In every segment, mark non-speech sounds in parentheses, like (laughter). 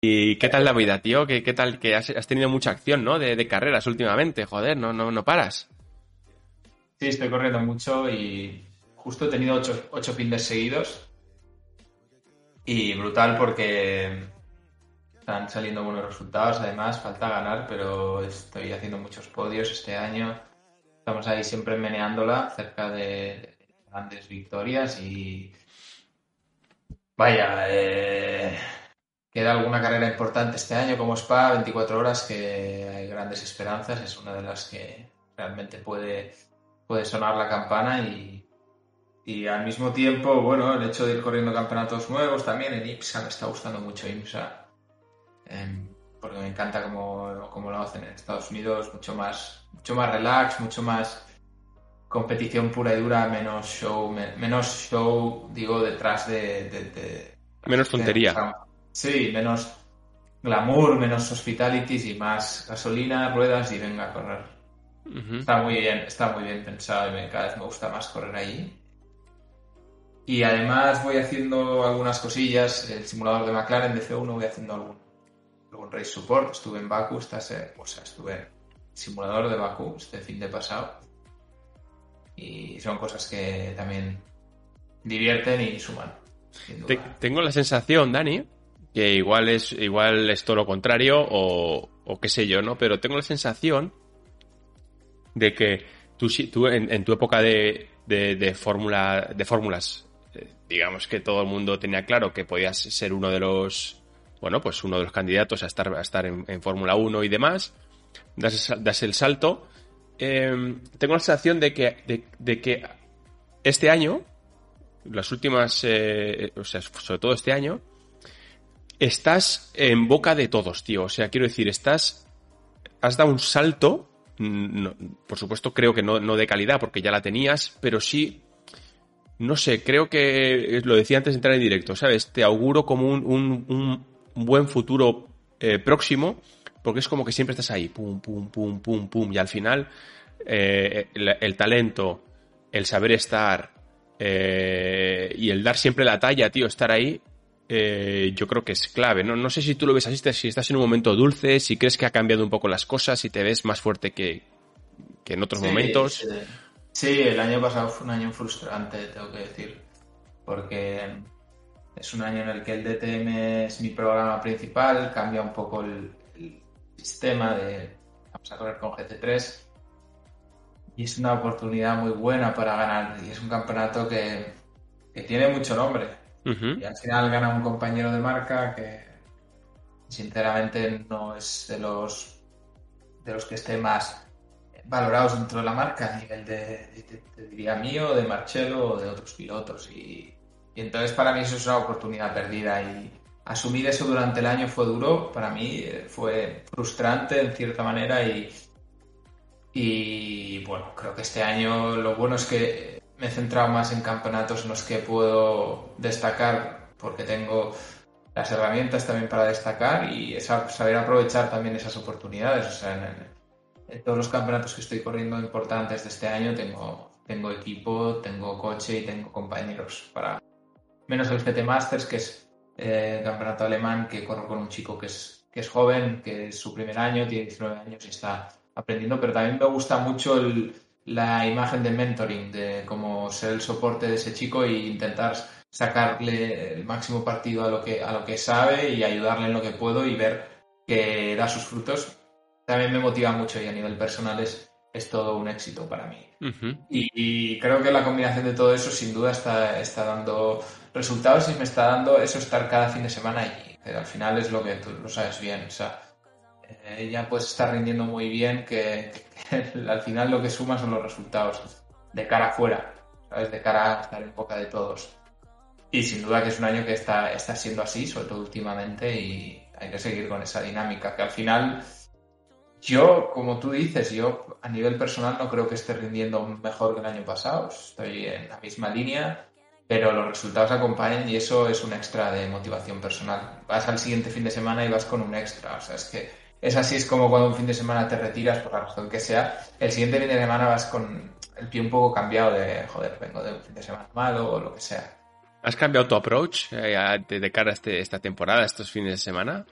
¿Y qué tal la vida, tío? ¿Qué, qué tal? Que has, tenido mucha acción, ¿no? De, carreras últimamente, joder, no, no, no paras. Sí, estoy corriendo mucho y justo he tenido ocho, ocho fines seguidos. Y brutal porque están saliendo buenos resultados. Además, falta ganar, pero estoy haciendo muchos podios este año. Estamos ahí siempre meneándola cerca de grandes victorias y vaya, eh, queda alguna carrera importante este año como Spa, 24 horas, que hay grandes esperanzas, es una de las que realmente puede, puede sonar la campana y, y al mismo tiempo, bueno, el hecho de ir corriendo campeonatos nuevos también en IPSA, me está gustando mucho IPSA, em, porque me encanta cómo, lo hacen en Estados Unidos, mucho más, mucho más relax, mucho más competición pura y dura, menos show, menos show, digo, detrás de... menos tontería. Sí, menos glamour, menos hospitalities y más gasolina, ruedas y venga a correr. Está muy bien, está muy bien pensado y cada vez me gusta más correr allí. Y además voy haciendo algunas cosillas, el simulador de McLaren de F1 voy haciendo algún, algún race support, estuve en Baku, o sea, estuve en el simulador de Baku este fin de pasado. Y son cosas que también divierten y suman. tengo la sensación, Dani, que igual es, igual es todo lo contrario o, qué sé yo, ¿no? Pero tengo la sensación de que tú, tú en, tu época de, de, fórmula, de fórmulas, eh, digamos que todo el mundo tenía claro que podías ser uno de los, bueno, pues uno de los candidatos a estar, a estar en, Fórmula 1 y demás, das, das el salto. Em, tengo la sensación de que, de, que este año, las últimas, eh, o sea, sobre todo este año, estás en boca de todos, tío. O sea, quiero decir, estás. Has dado un salto. Mm, por supuesto, creo que no, no de calidad, porque ya la tenías, pero sí. No sé, creo que lo decía antes de entrar en directo, ¿sabes? Te auguro como un, un, buen futuro eh, próximo, porque es como que siempre estás ahí, pum, pum, pum, pum, pum, y al final eh, el, talento, el saber estar eh, y el dar siempre la talla, tío, estar ahí, eh, yo creo que es clave. ¿no? no sé si tú lo ves así, si estás en un momento dulce, si crees que ha cambiado un poco las cosas, si te ves más fuerte que, en otros momentos. Sí. el año pasado fue un año frustrante, tengo que decir, porque es un año en el que el DTM es mi programa principal, cambia un poco el, sistema de vamos a correr con GT3 y es una oportunidad muy buena para ganar y es un campeonato que, que tiene mucho nombre y al final gana un compañero de marca que sinceramente no es de los de los que esté más valorados dentro de la marca a nivel de, te, diría mío, de Marcelo o de otros pilotos. Y, entonces para mí eso es una oportunidad perdida. Y asumir eso durante el año fue duro, para mí eh, fue frustrante en cierta manera. Y, y bueno, creo que este año lo bueno es que me he centrado más en campeonatos en los que puedo destacar porque tengo las herramientas también para destacar y saber aprovechar también esas oportunidades. O sea, en, todos los campeonatos que estoy corriendo importantes de este año tengo, tengo equipo, tengo coche y tengo compañeros para... Menos el GT Masters, que es eh, el campeonato alemán, que corro con un chico que es, que es joven, que es su primer año, tiene 19 años y está aprendiendo, pero también me gusta mucho el, la imagen de mentoring, de cómo ser el soporte de ese chico e intentar sacarle el máximo partido a lo que, a lo que sabe y ayudarle en lo que puedo y ver que da sus frutos. También me motiva mucho y a nivel personal es, es todo un éxito para mí. y, creo que la combinación de todo eso sin duda está, está dando resultados y me está dando eso estar cada fin de semana allí. Pero al final es lo que tú lo sabes bien. O sea, ella pues está rindiendo muy bien, que, (laughs) al final lo que suma son los resultados de cara afuera, ¿sabes? De cara a estar en boca de todos. y sin duda que es un año que está, está siendo así, sobre todo últimamente, y hay que seguir con esa dinámica, que al final yo, como tú dices, yo a nivel personal no creo que esté rindiendo mejor que el año pasado, estoy en la misma línea, pero los resultados acompañan y eso es un extra de motivación personal. Vas al siguiente fin de semana y vas con un extra, o sea, es que es así, es como cuando un fin de semana te retiras por la razón que sea, el siguiente fin de semana vas con el pie un poco cambiado de, joder, vengo de un fin de semana malo o lo que sea. ¿Has cambiado tu approach eh, de cara a este, esta temporada, estos fines de semana,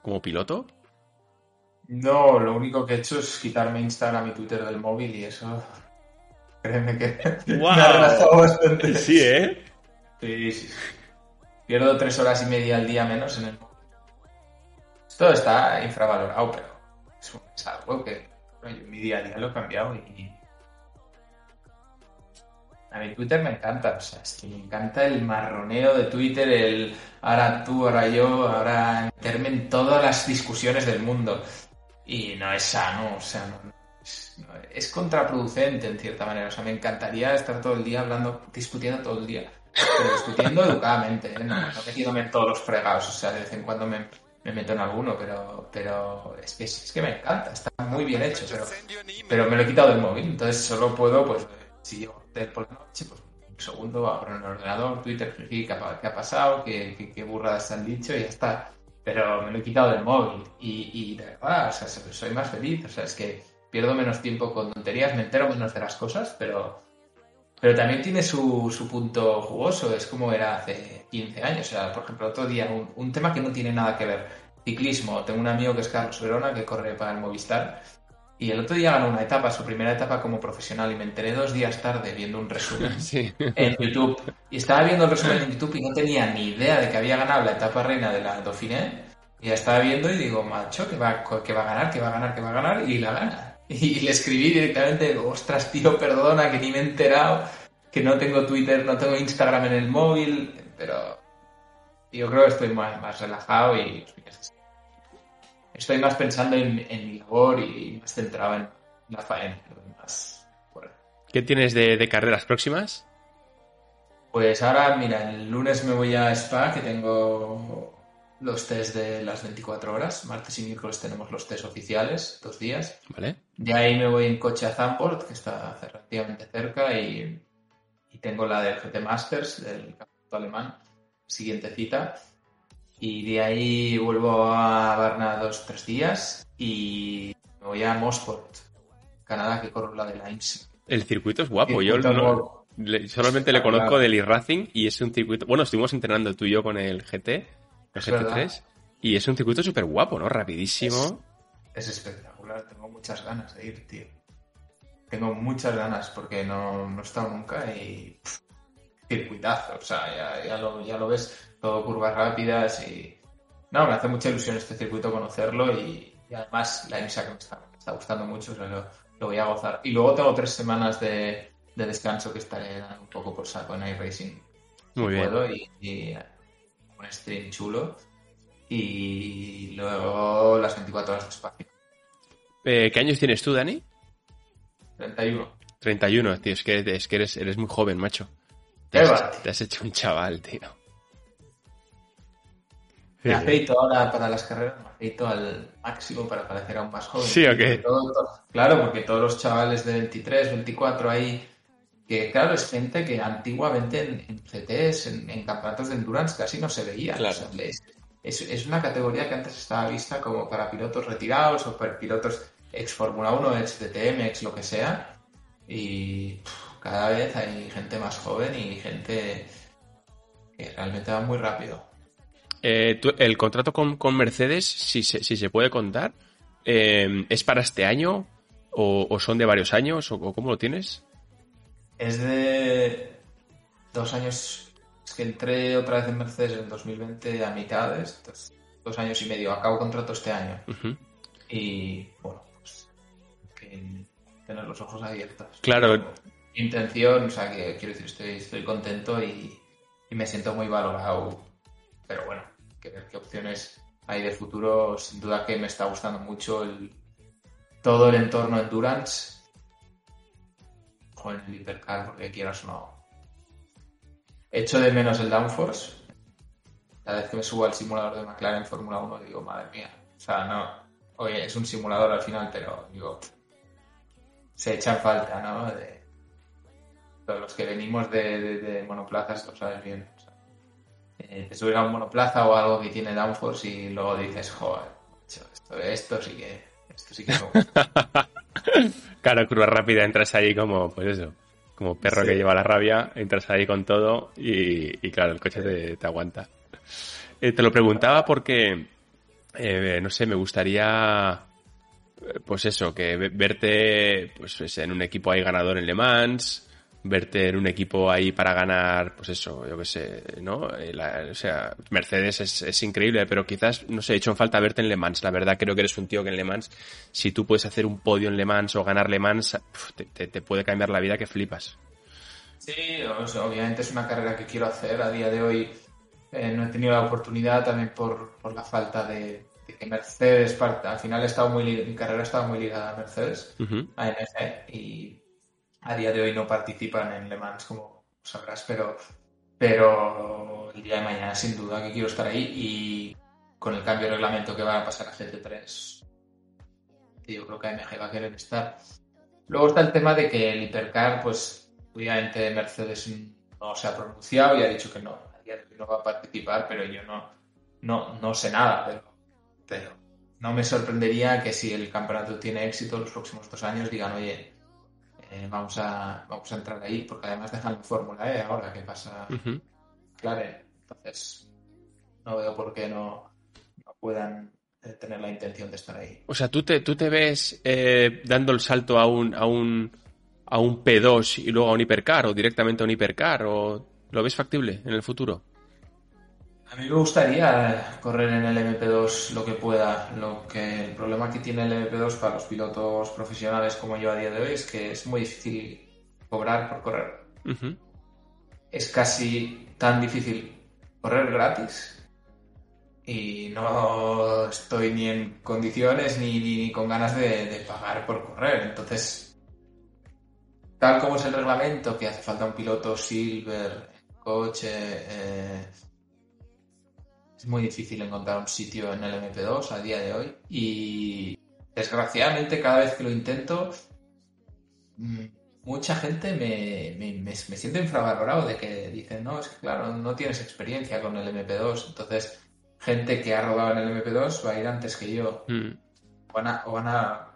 como piloto? No, lo único que he hecho es quitarme Instagram y Twitter del móvil y eso, (laughs) créeme que me ha relajado bastante. Sí, ¿eh? Sí, sí. Pierdo tres horas y media al día menos en el móvil. Esto está infravalorado, pero es, algo que mi día a día lo he cambiado y a mí Twitter me encanta, o sea, es que me encanta el marroneo de Twitter, el ahora tú, ahora yo, ahora meterme en todas las discusiones del mundo. Y no es sano, o sea, es, contraproducente en cierta manera. O sea, me encantaría estar todo el día hablando, discutiendo todo el día, pero discutiendo educadamente, ¿eh? no, metiéndome en todos los fregados, o sea, de vez en cuando me, meto en alguno, pero, pero es, que, es que me encanta, está muy bien hecho, pero, pero me lo he quitado del móvil, entonces solo puedo, pues, si yo por la noche, pues un segundo abro el ordenador, Twitter, qué ha, qué ha pasado, qué, qué, burradas se han dicho y ya está. Pero me lo he quitado del móvil y, y de verdad, o sea, soy más feliz. O sea, es que pierdo menos tiempo con tonterías, me entero menos de las cosas, pero, pero también tiene su, su punto jugoso. Es como era hace 15 años. O sea, por ejemplo, otro día, un, un tema que no tiene nada que ver. Ciclismo. Tengo un amigo que es Carlos Verona, que corre para el Movistar y el otro día ganó una etapa, su primera etapa como profesional, y me enteré dos días tarde viendo un resumen (laughs) en YouTube. Y estaba viendo el resumen en YouTube y no tenía ni idea de que había ganado la etapa reina de la Dauphiné. Y ya estaba viendo y digo, macho, que va, que va a ganar, que va a ganar, que va a ganar, y la gana. Y le escribí directamente, ostras, tío, perdona, que ni me he enterado, que no tengo Twitter, no tengo Instagram en el móvil, pero yo creo que estoy más, más relajado y estoy más pensando en, mi labor y más centrado en la faena. ¿Qué tienes de, carreras próximas? Pues ahora, mira, el lunes me voy a Spa, que tengo los test de las 24 horas. Martes y miércoles tenemos los test oficiales, dos días. Vale. De ahí me voy en coche a Zandvoort, que está relativamente cerca, y, y tengo la del GT Masters, del campeonato alemán, siguiente cita. Y de ahí vuelvo a Varna dos, tres días y me voy a Mosport, Canadá, que corro la de Lines. El circuito es guapo. Yo solamente le conozco del e-Racing y es un circuito. Bueno, estuvimos entrenando tú y yo con el GT, el GT3, y es un circuito súper guapo, ¿no? Rapidísimo. Es, espectacular, tengo muchas ganas de ir, tío. Tengo muchas ganas porque no, no he estado nunca y. circuitazo, o sea, ya, ya, lo, ya lo ves todo curvas rápidas y... No, me hace mucha ilusión este circuito conocerlo y, además la IMSA que me está, gustando mucho, lo, voy a gozar. Y luego tengo tres semanas de, descanso que estaré un poco por saco en iRacing. Muy bien. y, un stream chulo. Y luego las 24 horas de espacio. Eh, ¿Qué años tienes tú, Dani? 31. 31, tío, es que, es que eres, eres muy joven, macho. Te has, te has hecho un chaval, tío. Me afeito ahora para las carreras, me afeito al máximo para parecer aún más joven. Sí, ok. claro, porque todos los chavales de 23, 24 ahí, que claro, es gente que antiguamente en, CTs, en, campeonatos de endurance casi no se veía. es, una categoría que antes estaba vista como para pilotos retirados o para pilotos ex Fórmula 1, ex DTM, ex lo que sea. Y cada vez hay gente más joven y gente que realmente va muy rápido. Eh, el contrato con, Mercedes, si se, si se puede contar, eh, ¿es para este año o, son de varios años o, cómo lo tienes? Es de dos años. Es que entré otra vez en Mercedes en 2020 a mitades, dos años y medio. Acabo contrato este año. Y bueno, pues tener los ojos abiertos. Claro. intención, o sea, que quiero decir, estoy, estoy contento y me siento muy valorado. Pero bueno, que ver qué opciones hay de futuro. Sin duda que me está gustando mucho el, todo el entorno Endurance con el Hipercar, porque quieras o no, echo de menos el downforce. Cada vez que me subo al simulador de McLaren Fórmula 1 digo, madre mía. O sea, no. Oye, es un simulador al final, pero digo, se echan falta, ¿no? De, los que venimos de, monoplazas lo sabes bien. Eh, te subes a un monoplaza o algo que tiene downforce y luego dices, joder, esto, esto sí que. Esto sí que (laughs) (laughs) Claro, curva rápida, entras ahí como, pues eso, como perro que lleva la rabia, entras ahí con todo y, claro, el coche te, aguanta. Eh, te lo preguntaba porque, eh, no sé, me gustaría, pues eso, que verte pues, en un equipo ahí ganador en Le Mans, verte en un equipo ahí para ganar, pues eso, yo qué sé, ¿no? Eh, o sea, Mercedes es, increíble, pero quizás, no sé, he hecho en falta verte en Le Mans. La verdad creo que eres un tío que en Le Mans, si tú puedes hacer un podio en Le Mans o ganar Le Mans, te, puede cambiar la vida que flipas. Sí, obviamente es una carrera que quiero hacer. A día de hoy eh, no he tenido la oportunidad también por, la falta de, que Mercedes, al final he estado muy, mi carrera ha estado muy ligada a Mercedes, a AMG, y a día de hoy no participan en Le Mans, como sabrás, pero, pero el día de mañana sin duda que quiero estar ahí y con el cambio de reglamento que va a pasar a GT3, yo creo que AMG va a querer estar. Luego está el tema de que el hipercar, pues obviamente Mercedes no se ha pronunciado y ha dicho que no, no va a participar, pero yo no, no, no sé nada, pero, pero no me sorprendería que si el campeonato tiene éxito los próximos dos años digan, oye, eh, vamos, a, vamos a entrar ahí, porque además dejan la Fórmula E ahora que pasa claro, entonces no veo por qué no, puedan eh, tener la intención de estar ahí. O sea, ¿tú te, tú te ves eh, dando el salto a un, a, un, a un P2 y luego a un hipercar o directamente a un hipercar o lo ves factible en el futuro? A mí me gustaría correr en el MP2 lo que pueda. Lo que el problema que tiene el MP2 para los pilotos profesionales como yo a día de hoy es que es muy difícil cobrar por correr. Es casi tan difícil correr gratis y no estoy ni en condiciones ni, con ganas de, pagar por correr. Entonces, tal como es el reglamento, que hace falta un piloto silver, coche, eh, es muy difícil encontrar un sitio en el MP2 a día de hoy y desgraciadamente cada vez que lo intento mm, mucha gente me, me, me, siente infravalorado de que dicen, no, es que claro, no tienes experiencia con el MP2, entonces gente que ha rodado en el MP2 va a ir antes que yo mm. o, van a, van a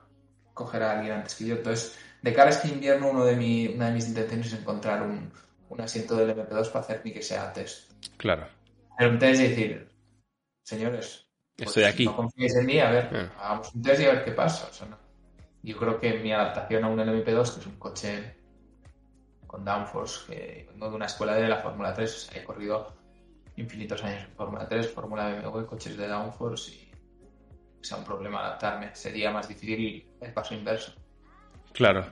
coger a alguien antes que yo, entonces de cara a este invierno uno de mi, una de mis intenciones es encontrar un, un asiento del MP2 para hacer ni que sea test. Claro. Pero entonces decir, señores, pues estoy aquí. no confíes en mí, a ver, ah. hagamos un test y a ver qué pasa. Yo creo que mi adaptación a un LMP2, que es un coche con downforce, que vengo de una escuela de la Fórmula 3, he corrido infinitos años en Fórmula 3, Fórmula BMW, coches de downforce y sea un problema adaptarme. Sería más difícil el paso inverso. Claro,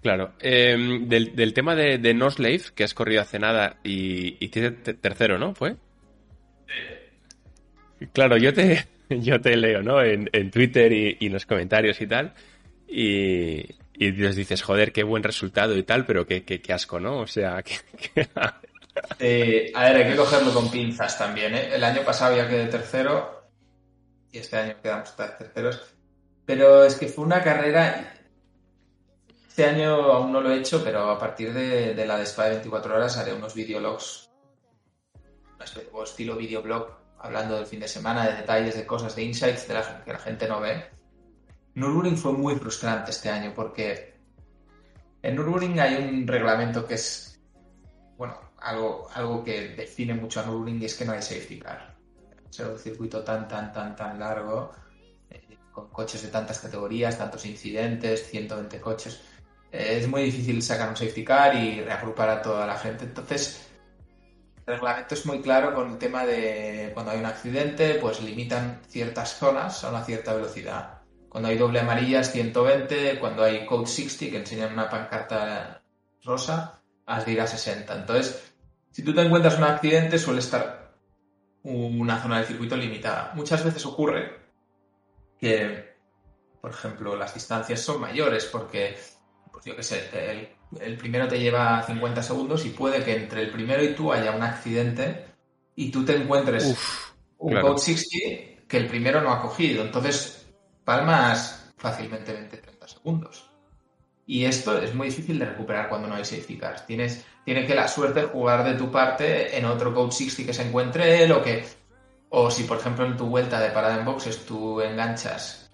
claro. Em, del, tema de, de No Slave, que has corrido hace nada y, y tercero, ¿no? ¿Fue? Sí. Claro, yo te, (laughs) yo te leo, ¿no? En, Twitter y, en los comentarios y tal. Y, y dices, joder, qué buen resultado y tal, pero qué, qué, asco, ¿no? O sea, (laughs) que... Eh, a ver, hay que cogerlo con pinzas también, ¿eh? El año pasado ya quedé tercero y este año quedamos terceros. Pero es que fue una carrera... Este año aún no lo he hecho, pero a partir de, la de de 24 horas haré unos videologs, estilo videoblog hablando del fin de semana, de detalles, de cosas, de insights de la, que la gente no ve. Nürburgring fue muy frustrante este año porque en Nürburgring hay un reglamento que es, bueno, algo, algo que define mucho a Nürburgring y es que no hay safety car. Es un circuito tan, tan, tan, tan largo, eh, con coches de tantas categorías, tantos incidentes, 120 coches. Eh, es muy difícil sacar un safety car y reagrupar a toda la gente. Entonces, el reglamento es muy claro con el tema de cuando hay un accidente, pues limitan ciertas zonas a una cierta velocidad. Cuando hay doble amarilla es 120, cuando hay Code 60, que enseñan una pancarta rosa, has de ir a 60. Entonces, si tú te encuentras un accidente, suele estar una zona del circuito limitada. Muchas veces ocurre que, por ejemplo, las distancias son mayores porque, pues yo qué sé, el primero te lleva 50 segundos y puede que entre el primero y tú haya un accidente y tú te encuentres un claro. Code 60 que el primero no ha cogido. Entonces, palmas fácilmente 20-30 segundos. Y esto es muy difícil de recuperar cuando no hay safety cars. Tienes, tiene que la suerte jugar de tu parte en otro Code 60 que se encuentre él o que... O si, por ejemplo, en tu vuelta de parada en boxes tú enganchas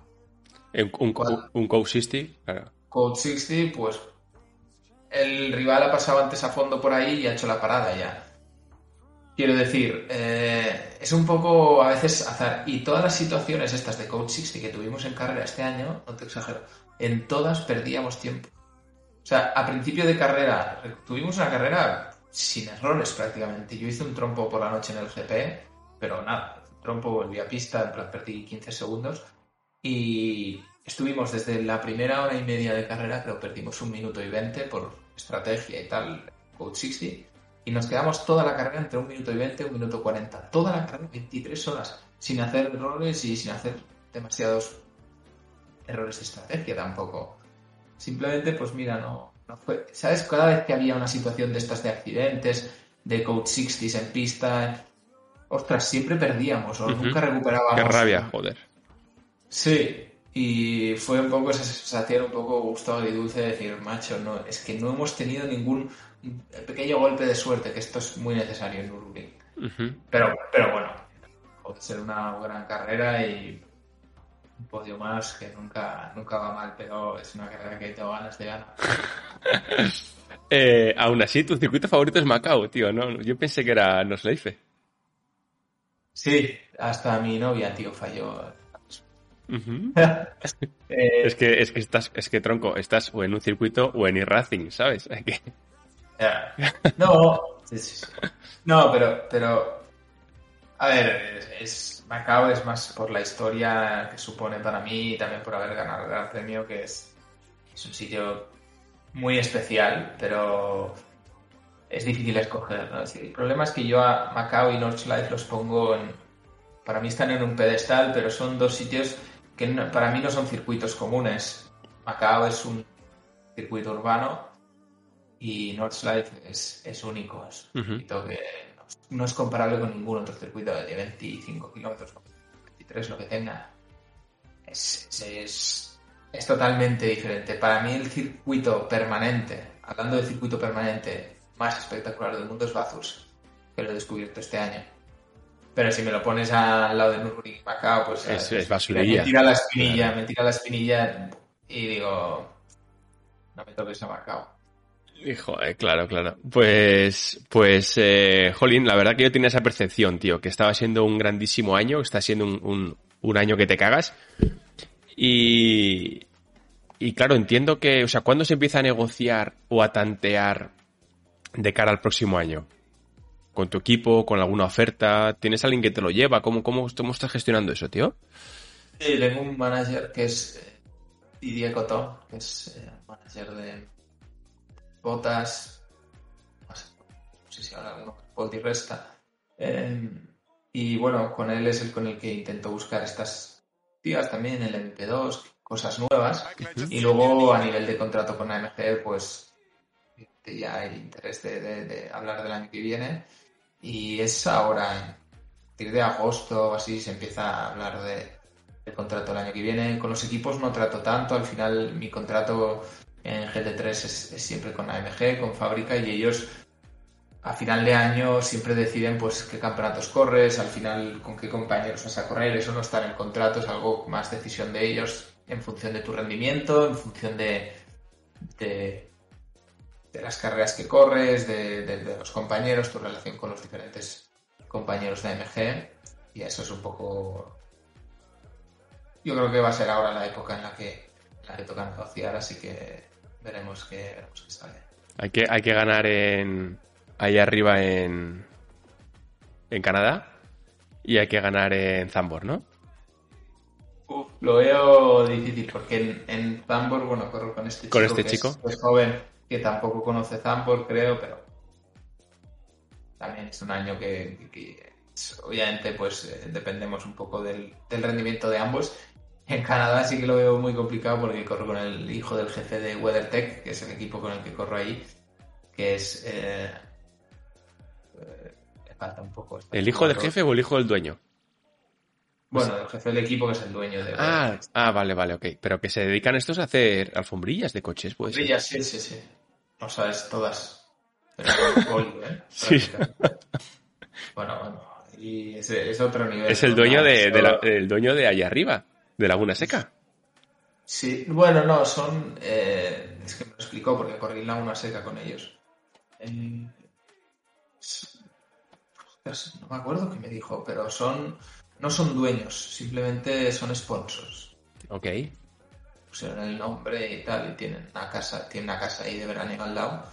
Un, un, un Code 60, claro. Code 60, pues el rival ha pasado antes a fondo por ahí y ha hecho la parada ya. Quiero decir, eh, es un poco a veces azar. Y todas las situaciones estas de Code 60 que tuvimos en carrera este año, no te exagero, en todas perdíamos tiempo. O sea, a principio de carrera, tuvimos una carrera sin errores prácticamente. Yo hice un trompo por la noche en el GP, pero nada, trompo volví a pista, perdí 15 segundos. Y estuvimos desde la primera hora y media de carrera, creo perdimos un minuto y 20 por estrategia y tal, Code 60. Y nos quedamos toda la carrera entre un minuto y 20 y un minuto 40. Toda la carrera, 23 horas, sin hacer errores y sin hacer demasiados errores de estrategia tampoco. Simplemente, pues mira, no, no fue. ¿Sabes? Cada vez que había una situación de estas de accidentes, de Code 60 en pista, ostras, siempre perdíamos o nunca recuperábamos. Qué rabia, joder. Sí, y fue un poco esa sensación un poco gusto y dulce de decir, macho, no, es que no hemos tenido ningún pequeño golpe de suerte, que esto es muy necesario en Nürburgring. Ujú. Pero, pero bueno, puede ser una gran carrera y un podio más que nunca, nunca va mal, pero es una carrera que tengo ganas de ganar. (laughs) Eh, aún así, tu circuito favorito es Macao, tío, ¿no? Yo pensé que era Nosleife. Sí, hasta mi novia, tío, falló. (laughs) Eh, Es que, es que estás, es que tronco, estás o en un circuito o en e-racing, ¿sabes? (laughs) Que-. No, no, pero, pero, a ver, es, es- Macao es más por la historia que supone para mí y también por haber ganado el Gran Premio, que es, es un sitio muy especial, pero es difícil escoger. ¿no? Es decir, el problema es que yo a Macao y Nordschleife los pongo en, para mí están en un pedestal, pero son dos sitios que no- para mí no son circuitos comunes. Macao es un circuito urbano y Nordschleife es, es único, es un Ujú. circuito que no, no es comparable con ningún otro circuito de 25 kilómetros, 23, lo que tenga. Es, es, es, totalmente diferente. Para mí el circuito permanente, hablando de circuito permanente más espectacular del mundo es Bathurst, que lo he descubierto este año. Pero si me lo pones al lado de Nürburgring y Macao, pues Es- es basurilla. me tira la espinilla, me tira la espinilla y digo, no me toques a Macao. Hijo, eh, claro, claro. Pues, pues, eh, Jolín, la verdad que yo tenía esa percepción, tío, que estaba siendo un grandísimo año, está siendo un, un, un año que te cagas. Y, y claro, entiendo que, o sea, ¿cuándo se empieza a negociar o a tantear de cara al próximo año? ¿Con tu equipo? ¿Con alguna oferta? ¿Tienes alguien que te lo lleva? ¿Cómo, cómo, cómo estás gestionando eso, tío? Sí, tengo un manager que es eh, Didier Cotó, que es eh, manager de botas, no sé, no sé si ahora alguno, Di Resta. Eh, y bueno, con él es el con el que intento buscar estas tías también, el MP2, cosas nuevas. Y luego a nivel de contrato con AMG, pues ya hay interés de, de- de hablar del año que viene. Y es ahora, a partir de agosto o así, se empieza a hablar de, del contrato del año que viene. Con los equipos no trato tanto, al final mi contrato en GT3 es, es siempre con AMG, con fábrica, y ellos a final de año siempre deciden pues qué campeonatos corres, al final con qué compañeros vas a correr, eso no está en el contrato, es algo más decisión de ellos en función de tu rendimiento, en función de, de, de las carreras que corres, de, de- de los compañeros, tu relación con los diferentes compañeros de AMG, y eso es un poco... Yo creo que va a ser ahora la época en la que, en la que toca negociar, así que veremos qué, veremos qué sale. Hay que, hay que ganar en, ahí arriba en, en Canadá y hay que ganar en Zambor, ¿no? Uf, lo veo difícil porque en, en Zambor, bueno, corro con este chico. Con este que chico. Es, es joven, que tampoco conoce Zambor, creo, pero también es un año que, obviamente pues eh, dependemos un poco del, del rendimiento de ambos. En Canadá sí que lo veo muy complicado porque corro con el hijo del jefe de WeatherTech, que es el equipo con el que corro ahí, que es... Eh, eh, le falta un poco... ¿El hijo del jefe o el hijo del dueño? Bueno, el jefe del equipo que es el dueño de... Ah, ah, vale, vale, ok. Pero que se dedican estos a hacer alfombrillas de coches, pues. Alfombrillas, sí, sí, sí. No sabes todas. Pero ¿eh? (laughs) Sí. Bueno, bueno. Y es, es otro nivel. Es el dueño de, la- el dueño de allá arriba, de Laguna Seca. Sí, bueno, no, son... eh, es que me lo explicó porque corrí la una seca con ellos. Eh, no me acuerdo qué me dijo, pero son... No son dueños, simplemente son sponsors. Ok. Pusieron el nombre y tal, y tienen una casa, tienen una casa ahí de veraneo al lado,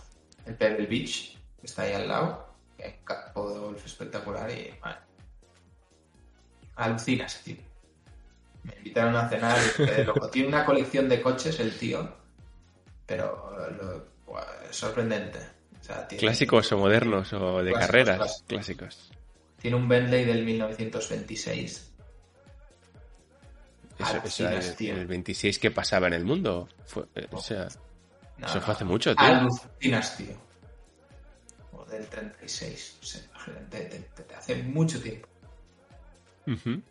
el Pebble Beach, que está ahí al lado, que un campo de golf espectacular y... Bueno, alucinas, tío. Me invitaron a cenar y loco. (laughs) Tiene una colección de coches el tío, pero lo- es sorprendente. O sea, tiene- Clásicos o modernos o de Clásicos, carreras. clásicos. Clásicos. Tiene un Bentley del 1926. Eso, eso era el, el 26 que pasaba en el mundo. Fue- eh, o sea, No, eso no, fue hace mucho, tío. Alucinas, tío. O del 36. No sé, imagínate, te- te- te hace mucho tiempo. Ujú.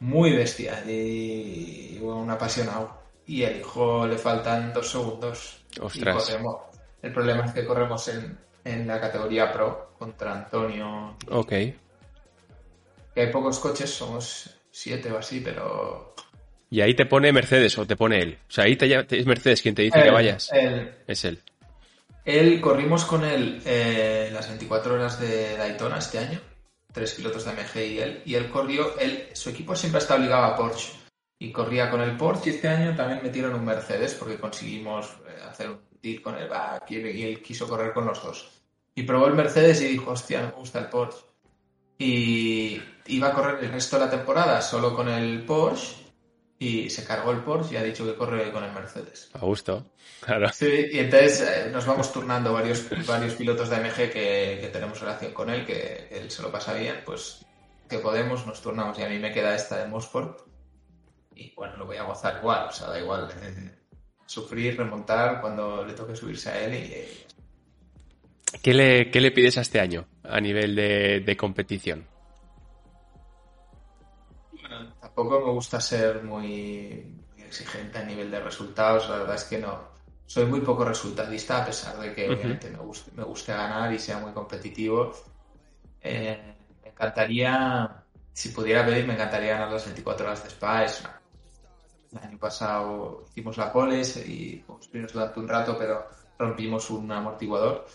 Muy bestia. Y, y bueno, un apasionado. Y el hijo le faltan dos segundos. Y Ostras. corremos. El problema es que corremos en, en la categoría Pro contra Antonio. Ok. Que hay pocos coches, somos siete o así, pero. Y ahí te pone Mercedes o te pone él. O sea, ahí te, es Mercedes quien te dice que vayas. él- Es él. Él, corrimos con él eh, las 24 horas de Daytona este año, tres pilotos de AMG y él, y él corrió, él, su equipo siempre está obligado a Porsche, y corría con el Porsche y este año también metieron un Mercedes porque conseguimos eh, hacer un deal con él- y él quiso correr con los dos. Y probó el Mercedes y dijo, hostia, me gusta el Porsche. Y iba a correr el resto de la temporada solo con el Porsche, y se cargó el Porsche y ha dicho que corre con el Mercedes. A gusto. Claro. Sí, y entonces eh, nos vamos turnando varios, varios pilotos de AMG que, que tenemos relación con él, que él se lo pasa bien, pues que podemos, nos turnamos y a mí me queda esta de Mosport y bueno, lo voy a gozar igual, o sea, da igual. eh, sufrir, remontar cuando le toque subirse a él y... eh, ¿Qué le, qué le pides a este año a nivel de, de competición? Tampoco me gusta ser muy, muy exigente a nivel de resultados, la verdad es que no. Soy muy poco resultadista a pesar de que obviamente me, guste, me guste ganar y sea muy competitivo. Eh, me encantaría, si pudiera pedir, me encantaría ganar las 24 horas de Spa. Es una- El año pasado hicimos la poles y primeros durante un rato, pero rompimos un amortiguador.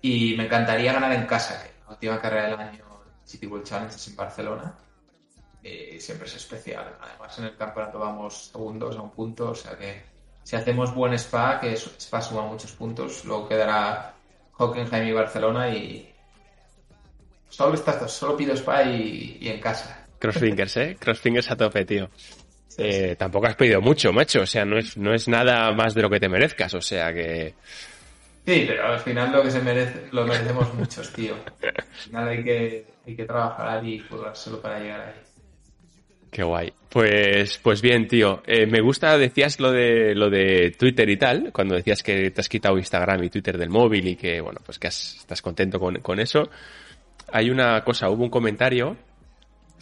Y me encantaría ganar en casa, que la última carrera del año City World Challenge es en Barcelona y siempre es especial. Además, en el campeonato vamos segundos a un punto, o sea que si hacemos buen Spa, que Spa suma muchos puntos, luego quedará Hockenheim y Barcelona y solo estas dos, solo pido Spa y, y en casa. Crossfingers, ¿eh? Crossfingers a tope, tío. Eh, tampoco has pedido mucho, macho. O sea, no es, no es nada más de lo que te merezcas. O sea que. Sí, pero al final lo que se merece, lo merecemos muchos, tío. Al final hay que, hay que trabajar y currárselo para llegar ahí. Qué guay. Pues, pues bien, tío. Eh, me gusta, decías lo de, lo de Twitter y tal, cuando decías que te has quitado Instagram y Twitter del móvil y que, bueno, pues que estás contento con, con eso. Hay una cosa, hubo un comentario.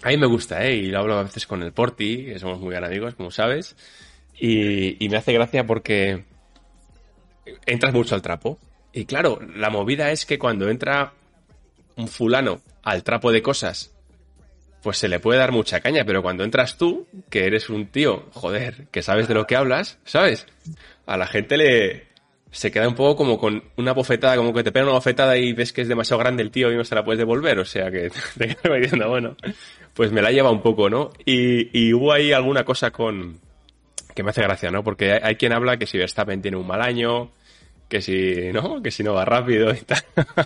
A mí me gusta, ¿eh? Y lo hablo a veces con el Porti, que somos muy gran amigos, como sabes. Y me hace gracia porque entras mucho al trapo. Y claro, la movida es que cuando entra un fulano al trapo de cosas pues se le puede dar mucha caña, pero cuando entras tú, que eres un tío, joder, que sabes de lo que hablas, ¿sabes? A la gente le se queda un poco como con una bofetada, como que te pega una bofetada y ves que es demasiado grande el tío y no se la puedes devolver, o sea que (laughs) te quedas diciendo, bueno, pues me la lleva un poco, ¿no? Y, y hubo ahí alguna cosa con que me hace gracia, ¿no? Porque hay, hay quien habla que si Verstappen tiene un mal año, que si, ¿no? Que si no va rápido y tal. (laughs)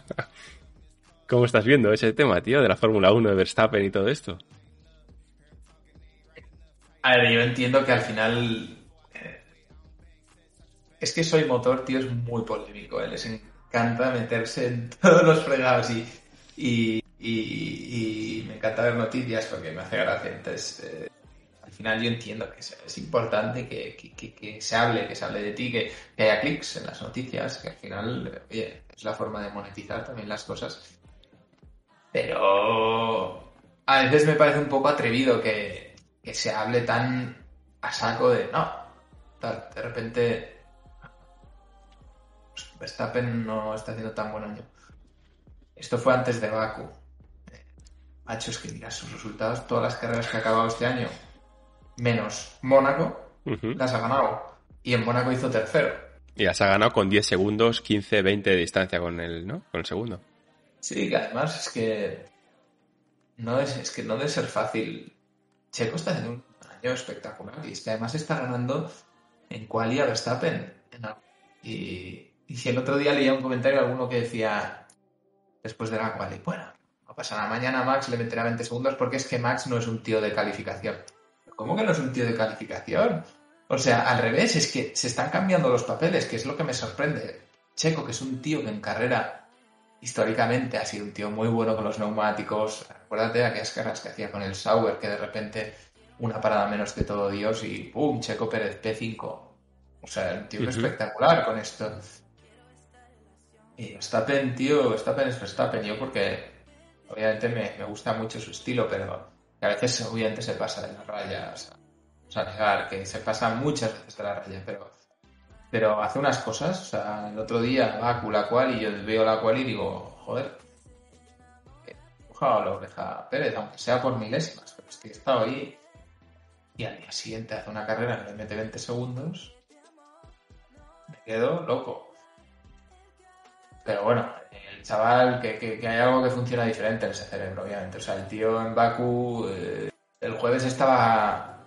¿Cómo estás viendo ese tema, tío, de la Fórmula 1 de Verstappen y todo esto? A ver, yo entiendo que al final. eh, es que soy motor, tío, es muy polémico. eh, Les encanta meterse en (laughs) todos los fregados y, y, y- me encanta ver noticias porque me hace gracia. Entonces, eh, al final yo entiendo que es, importante que, se hable, que se hable de ti, que, haya clics en las noticias, que al final, es la forma de monetizar también las cosas. Pero a veces me parece un poco atrevido que, se hable tan a saco de, no, de repente pues, Verstappen no está haciendo tan buen año. Esto fue antes de Baku. Macho, es que mira sus resultados, todas las carreras que ha acabado este año, menos Mónaco, las ha ganado. Y en Mónaco hizo tercero. Y las ha ganado con 10 segundos, 15, 20 de distancia con el, ¿no? Con el segundo. Sí, que además es que no es, es que no debe ser fácil. Checo está haciendo un año espectacular y es que además está ganando en quali a Verstappen. Y, y si el otro día leía un comentario alguno que decía después de la quali, bueno, no pasa nada, mañana Max le meterá 20 segundos porque es que Max no es un tío de calificación. ¿Cómo que no es un tío de calificación? O sea, al revés, es que se están cambiando los papeles, que es lo que me sorprende. Checo, que es un tío que en carrera históricamente ha sido un tío muy bueno con los neumáticos. Acuérdate de aquellas carreras que hacía con el Sauer, que de repente una parada menos que todo Dios y ¡pum! Checo Pérez P5. O sea, un tío espectacular con esto. Y Verstappen, tío, Verstappen es Verstappen. Yo porque obviamente me, gusta mucho su estilo, pero a veces obviamente se pasa de las rayas. O sea, negar que se pasa muchas veces de la raya, pero pero hace unas cosas. O sea, el otro día va la cual y yo veo la cual y digo, joder, ojalá la oreja Pérez, aunque sea por milésimas, pero estoy he estado ahí y al día siguiente hace una carrera que le mete 20 segundos, me quedo loco. Pero bueno, el chaval, que, que, hay algo que funciona diferente en ese cerebro, obviamente. O sea, el tío en Baku, eh, el jueves estaba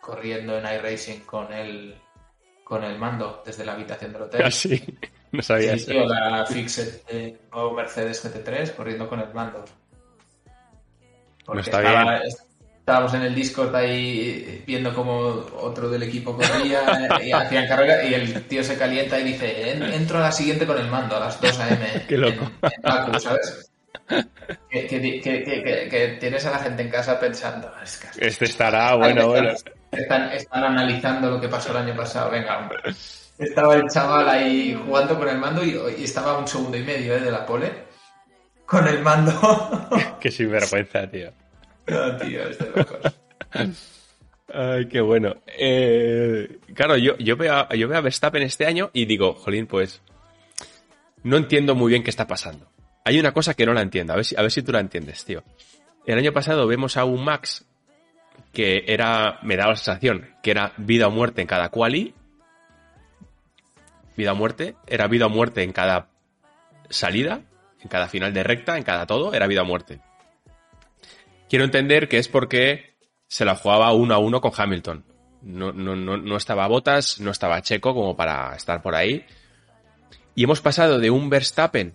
corriendo en iRacing con el con el mando desde la habitación del hotel. Ah, sí, no sabía sí, la Fixed de nuevo Mercedes GT3 corriendo con el mando. Porque estaba, estábamos en el Discord ahí viendo cómo otro del equipo corría y hacían carrera y el tío se calienta y dice, entro a la siguiente con el mando a las 2 a.m. (laughs) Qué loco. En, ¿sabes? Que, que, tienes a la gente en casa pensando, este estará, bueno, bueno. Están, analizando lo que pasó el año pasado. Venga, hombre. (laughs) Estaba el chaval ahí jugando con el mando y, estaba un segundo y medio ¿eh? de la pole. Con el mando. (laughs) Qué sinvergüenza, tío. No, tío, es de locos. (laughs) Ay, qué bueno. Eh, claro, yo, yo, veo a, yo veo a Verstappen este año y digo, jolín, pues no entiendo muy bien qué está pasando. Hay una cosa que no la entiendo, a ver si, a ver si tú la entiendes, tío. El año pasado vemos a un Max que era, me daba la sensación que era vida o muerte en cada quali. Vida o muerte. Era vida o muerte en cada salida, en cada final de recta, en cada todo, era vida o muerte. Quiero entender que es porque se la jugaba uno a uno con Hamilton. No, no, no, no estaba Botas, no estaba Checo como para estar por ahí. Y hemos pasado de un Verstappen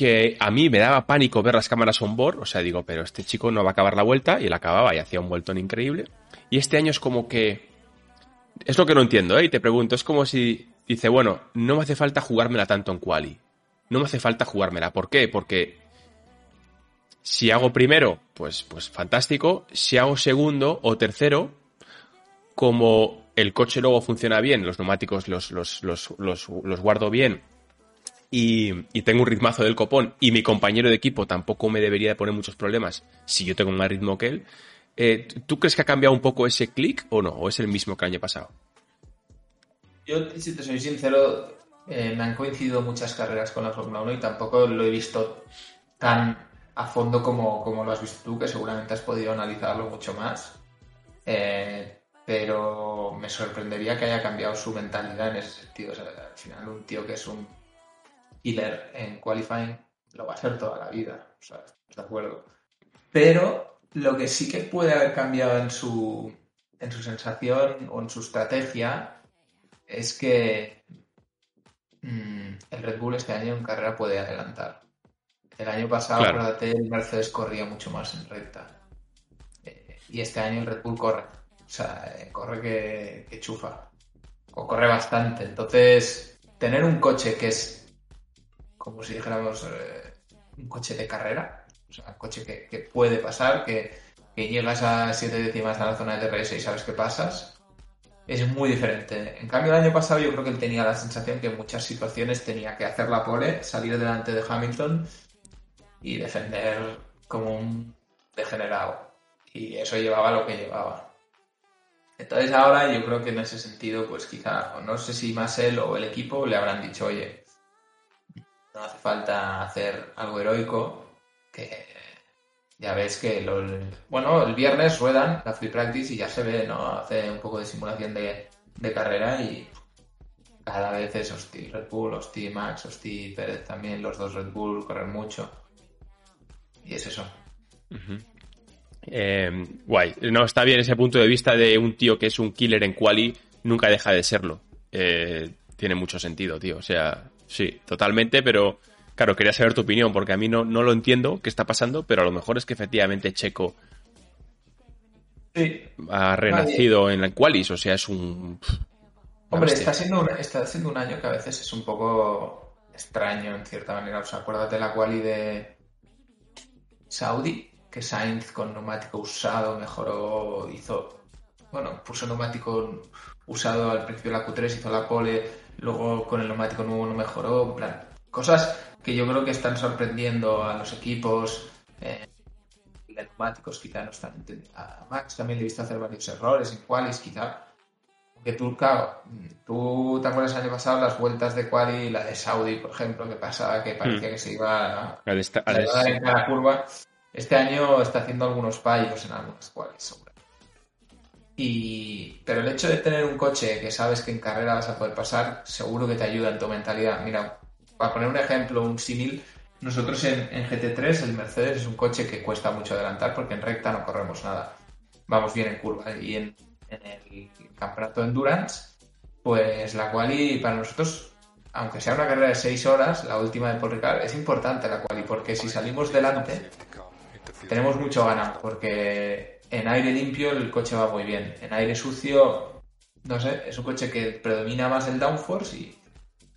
que a mí me daba pánico ver las cámaras on board, o sea, digo, pero este chico no va a acabar la vuelta, y él acababa y hacía un vueltón increíble. Y este año es como que... Es lo que no entiendo, ¿eh? Y te pregunto, es como si dice, bueno, no me hace falta jugármela tanto en quali. No me hace falta jugármela. ¿Por qué? Porque si hago primero, pues, pues fantástico. Si hago segundo o tercero, como el coche luego funciona bien, los neumáticos los, los, los, los guardo bien y, tengo un ritmazo del copón y mi compañero de equipo tampoco me debería de poner muchos problemas si yo tengo más ritmo que él, eh, ¿tú crees que ha cambiado un poco ese clic o no? ¿O es el mismo que el año pasado? Yo, si te soy sincero, eh, me han coincidido muchas carreras con la Fórmula 1 y tampoco lo he visto tan a fondo como, como lo has visto tú, que seguramente has podido analizarlo mucho más. Eh, pero me sorprendería que haya cambiado su mentalidad en ese sentido. al final, un tío que es un killer en qualifying lo va a hacer toda la vida, o sea, de acuerdo. Pero lo que sí que puede haber cambiado en su, en su sensación o en su estrategia es que mm, el Red Bull este año en carrera puede adelantar. El año pasado, acuérdate, el Mercedes corría mucho más en recta. Eh, y este año el Red Bull corre. O sea, eh, corre que, que chufa. O corre bastante. Entonces, tener un coche que es como si dijéramos eh, un coche de carrera, o sea, un coche que, puede pasar, que, llegas a 7 décimas de la zona de DRS y sabes que pasas, es muy diferente. En cambio, el año pasado yo creo que él tenía la sensación que en muchas situaciones tenía que hacer la pole, salir delante de Hamilton y defender como un degenerado. Y eso llevaba lo que llevaba. Entonces ahora yo creo que en ese sentido, pues quizá, no sé si más él o el equipo le habrán dicho, oye, no hace falta hacer algo heroico, que ya ves que, bueno, el viernes ruedan la free practice y ya se ve, ¿no? Hace un poco de simulación de, carrera y cada vez es Hosti Red Bull, Hosti Max, Hosti Pérez también, los dos Red Bull corren mucho. Y es eso. Eh, guay. No, está bien ese punto de vista de un tío que es un killer en quali, nunca deja de serlo. Eh, tiene mucho sentido, tío. O sea, sí, totalmente, pero Claro, quería saber tu opinión, porque a mí no, no lo entiendo qué está pasando, pero a lo mejor es que efectivamente Checo ha renacido en la Qualis, o sea, es un... Hombre, está siendo, un, está siendo un año que a veces es un poco extraño en cierta manera. O sea, acuérdate la Quali de Saudi, que Sainz con neumático usado mejoró, hizo, bueno, puso neumático usado al principio de la Q3, hizo la pole, luego con el neumático nuevo no mejoró, en plan, cosas que yo creo que están sorprendiendo a los equipos. Eh, neumáticos quizá no están A Max también le he visto hacer varios errores en cuales quizá. Porque tú, claro, tú te acuerdas el año pasado las vueltas de quali, la de Saudi, por ejemplo, que pasaba que parecía hmm. que se iba a, cada curva. Este año está haciendo algunos fallos en algunas qualis, Y, pero el hecho de tener un coche que sabes que en carrera vas a poder pasar, seguro que te ayuda en tu mentalidad. Mira, para poner un ejemplo, un símil, nosotros en, GT3 el Mercedes es un coche que cuesta mucho adelantar porque en recta no corremos nada. Vamos bien en curva. Y en, el campeonato Endurance, pues la quali para nosotros, aunque sea una carrera de 6 horas, la última de Paul Ricard, es importante la quali porque si salimos delante tenemos mucho ganado porque en aire limpio el coche va muy bien. En aire sucio, no sé, es un coche que predomina más el downforce